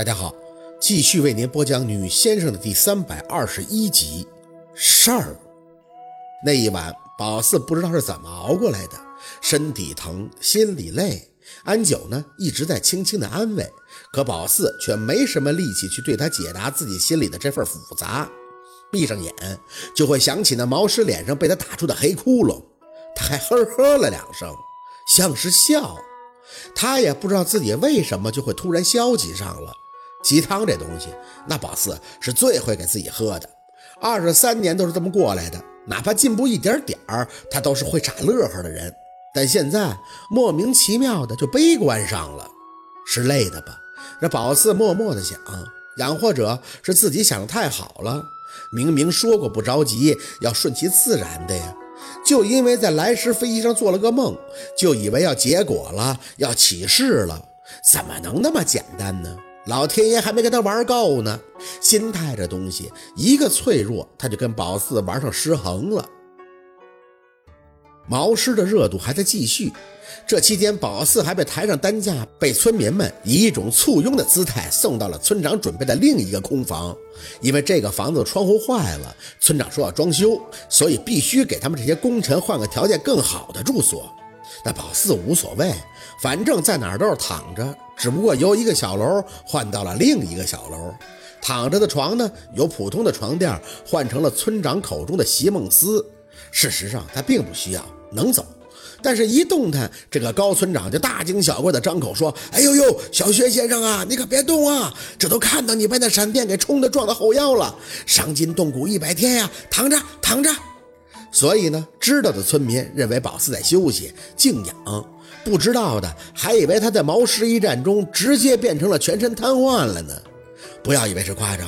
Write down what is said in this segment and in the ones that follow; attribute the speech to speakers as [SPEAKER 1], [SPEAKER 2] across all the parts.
[SPEAKER 1] 大家好，继续为您播讲《女先生》的第三百二十一集事儿。那一晚，宝四不知道是怎么熬过来的，身体疼，心里累。安九呢一直在轻轻的安慰，可宝四却没什么力气去对他解答自己心里的这份复杂。闭上眼，就会想起那毛师脸上被他打出的黑窟窿，他还呵呵了两声，像是笑。他也不知道自己为什么就会突然消极上了。鸡汤这东西，那宝四是最会给自己喝的。二十三年都是这么过来的，哪怕进步一点点儿，他都是会傻乐呵的人。但现在莫名其妙的就悲观上了，是累的吧？这宝四默默的想，养或者是自己想的太好了。明明说过不着急，要顺其自然的呀。就因为在来时飞机上做了个梦，就以为要结果了，要起事了，怎么能那么简单呢？老天爷还没跟他玩够呢。心态这东西，一个脆弱，他就跟宝四玩上失衡了。毛师的热度还在继续。这期间，宝四还被抬上担架，被村民们以一种簇拥的姿态送到了村长准备的另一个空房。因为这个房子窗户坏了，村长说要装修，所以必须给他们这些功臣换个条件更好的住所。那宝四无所谓，反正在哪儿都是躺着，只不过由一个小楼换到了另一个小楼。躺着的床呢，由普通的床垫换成了村长口中的席梦思。事实上，他并不需要，能走。但是，一动弹，这个高村长就大惊小怪的张口说：“哎呦呦，小薛先生啊，你可别动啊！这都看到你被那闪电给冲的撞到后腰了，伤筋动骨一百天呀！躺着，躺着。”所以呢，知道的村民认为宝四在休息静养，不知道的还以为他在毛师一战中直接变成了全身瘫痪了呢。不要以为是夸张。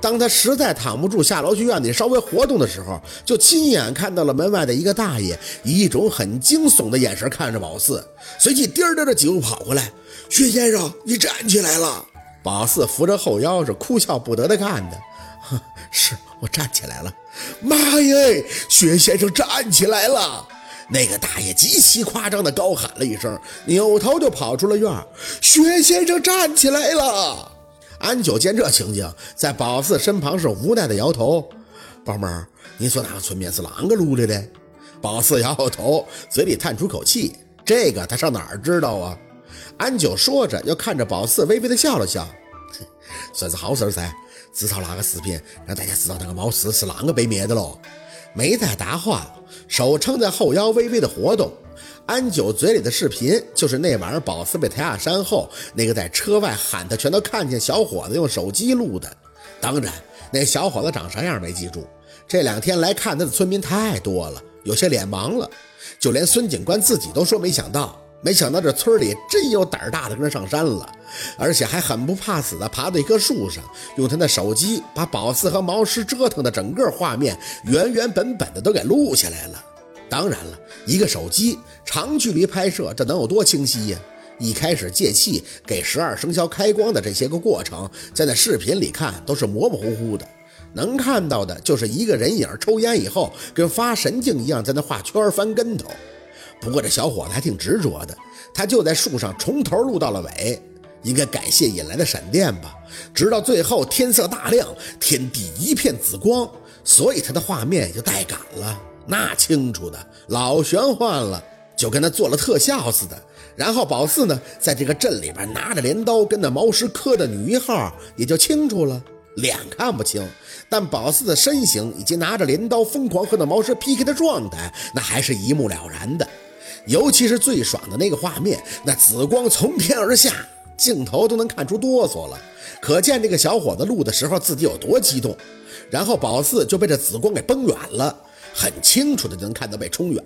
[SPEAKER 1] 当他实在躺不住，下楼去院里稍微活动的时候，就亲眼看到了门外的一个大爷以一种很惊悚的眼神看着宝四，随即颠颠的几步跑过来：“薛先生，你站起来了！”宝四扶着后腰，是哭笑不得的看他：“ 是我站起来了。”妈耶！薛先生站起来了！那个大爷极其夸张的高喊了一声，扭头就跑出了院薛先生站起来了！安九见这情景，在宝四身旁是无奈的摇头。宝妹儿，你说哪个村民是啷个撸的？宝四摇摇头，嘴里叹出口气。这个他上哪儿知道啊？安九说着，又看着宝四，微微的笑了笑，算是好事噻。至少那个视频让大家知道那个毛氏是啷个被灭的喽。没再答话，手撑在后腰，微微的活动。安九嘴里的视频，就是那晚上宝四被抬下山后，那个在车外喊他全都看见小伙子用手机录的。当然，那小伙子长啥样没记住。这两天来看他的村民太多了，有些脸盲了，就连孙警官自己都说没想到，没想到这村里真有胆大的跟着上山了，而且还很不怕死的爬到一棵树上，用他的手机把宝四和毛师折腾的整个画面原原本本的都给录下来了。当然了，一个手机长距离拍摄，这能有多清晰呀？一开始借气给十二生肖开光的这些个过程，在那视频里看都是模模糊糊的，能看到的就是一个人影抽烟以后跟发神经一样在那画圈翻跟头。不过这小伙子还挺执着的，他就在树上从头录到了尾，应该感谢引来的闪电吧。直到最后天色大亮，天地一片紫光，所以他的画面就带感了。那清楚的老玄幻了，就跟他做了特效似的。然后宝四呢，在这个镇里边拿着镰刀跟那毛师磕的女一号，也就清楚了。脸看不清，但宝四的身形以及拿着镰刀疯狂和那毛师 PK 的状态，那还是一目了然的。尤其是最爽的那个画面，那紫光从天而下，镜头都能看出哆嗦了，可见这个小伙子录的时候自己有多激动。然后宝四就被这紫光给崩远了。很清楚的就能看到被冲远，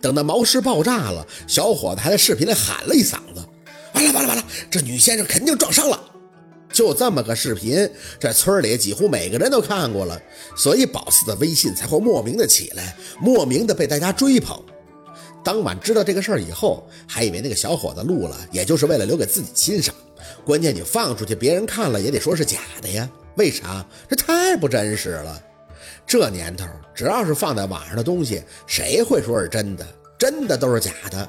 [SPEAKER 1] 等到毛师爆炸了，小伙子还在视频里喊了一嗓子：“完了完了完了，这女先生肯定撞伤了。”就这么个视频，这村里几乎每个人都看过了，所以宝四的微信才会莫名的起来，莫名的被大家追捧。当晚知道这个事儿以后，还以为那个小伙子录了，也就是为了留给自己欣赏。关键你放出去，别人看了也得说是假的呀？为啥？这太不真实了。这年头，只要是放在网上的东西，谁会说是真的？真的都是假的。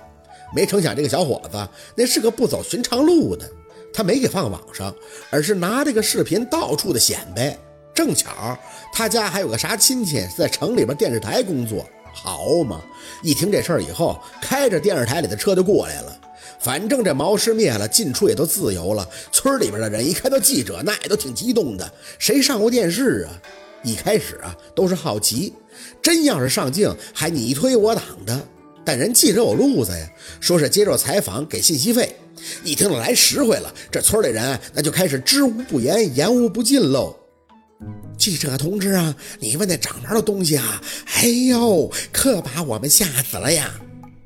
[SPEAKER 1] 没成想，这个小伙子那是个不走寻常路的。他没给放网上，而是拿这个视频到处的显摆。正巧他家还有个啥亲戚在城里边电视台工作，好嘛！一听这事儿以后，开着电视台里的车就过来了。反正这毛氏灭了，进出也都自由了。村里边的人一看到记者，那也都挺激动的。谁上过电视啊？一开始啊，都是好奇，真要是上镜，还你推我挡的。但人记者有路子呀，说是接受采访给信息费。一听来实惠了，这村里人那就开始知无不言，言无不尽喽。记者同志啊，你问那长毛的东西啊，哎呦，可把我们吓死了呀！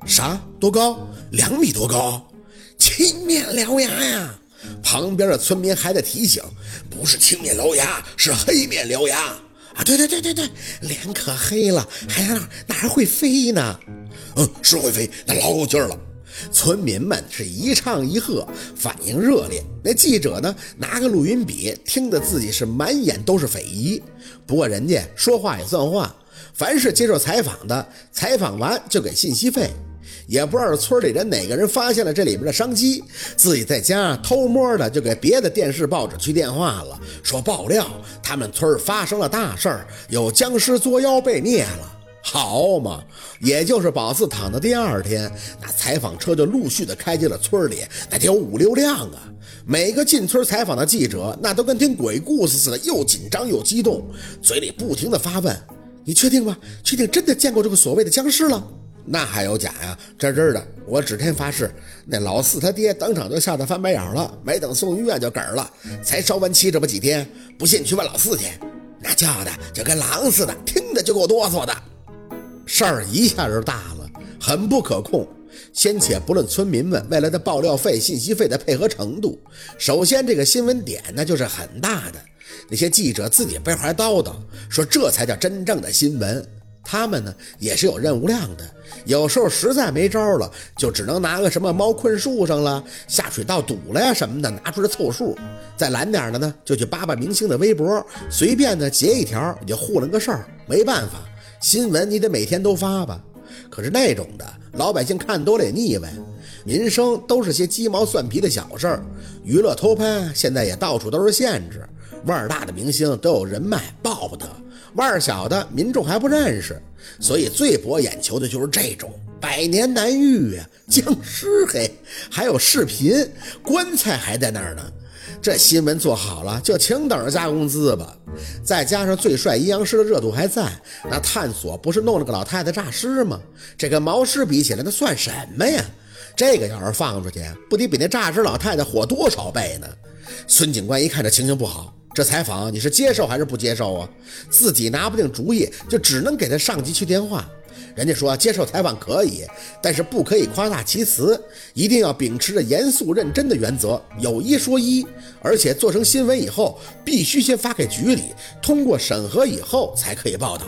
[SPEAKER 1] 啥？多高？两米多高？青面獠牙呀！旁边的村民还在提醒，不是青面獠牙，是黑面獠牙啊！对对对对对，脸可黑了，还哪哪会飞呢？嗯，是会飞，那老有劲儿了。村民们是一唱一和，反应热烈。那记者呢，拿个录音笔，听得自己是满眼都是匪夷。不过人家说话也算话，凡是接受采访的，采访完就给信息费。也不知道村里人哪个人发现了这里面的商机，自己在家偷摸的就给别的电视报纸去电话了，说爆料他们村发生了大事儿，有僵尸作妖被灭了。好嘛，也就是宝四躺的第二天，那采访车就陆续的开进了村里，那得有五六辆啊。每个进村采访的记者，那都跟听鬼故事似的，又紧张又激动，嘴里不停的发问：“你确定吗？确定真的见过这个所谓的僵尸了？那还有假呀？真真的，我指天发誓，那老四他爹当场就吓得翻白眼了，没等送医院就嗝了，才烧完气这么几天。不信你去问老四去，那叫的就跟狼似的，听着就够哆嗦的。”事儿一下就大了，很不可控。先且不论村民们未来的爆料费、信息费的配合程度，首先这个新闻点那就是很大的。那些记者自己背后还叨叨说这才叫真正的新闻。他们呢也是有任务量的，有时候实在没招了，就只能拿个什么猫困树上了、下水道堵了呀什么的拿出来凑数。再懒点的呢，就去扒扒明星的微博，随便的截一条也就糊弄个事儿。没办法。新闻你得每天都发吧，可是那种的老百姓看多了也腻歪。民生都是些鸡毛蒜皮的小事儿，娱乐偷拍现在也到处都是限制。腕儿大的明星都有人脉，报不得；腕儿小的民众还不认识，所以最博眼球的就是这种百年难遇啊，僵尸嘿，还有视频，棺材还在那儿呢。这新闻做好了，就请等着加工资吧。再加上最帅阴阳师的热度还在，那探索不是弄了个老太太诈尸吗？这跟毛尸比起来，那算什么呀？这个要是放出去，不得比那诈尸老太太火多少倍呢？孙警官一看这情形不好，这采访你是接受还是不接受啊？自己拿不定主意，就只能给他上级去电话。人家说接受采访可以，但是不可以夸大其词，一定要秉持着严肃认真的原则，有一说一，而且做成新闻以后，必须先发给局里，通过审核以后才可以报道。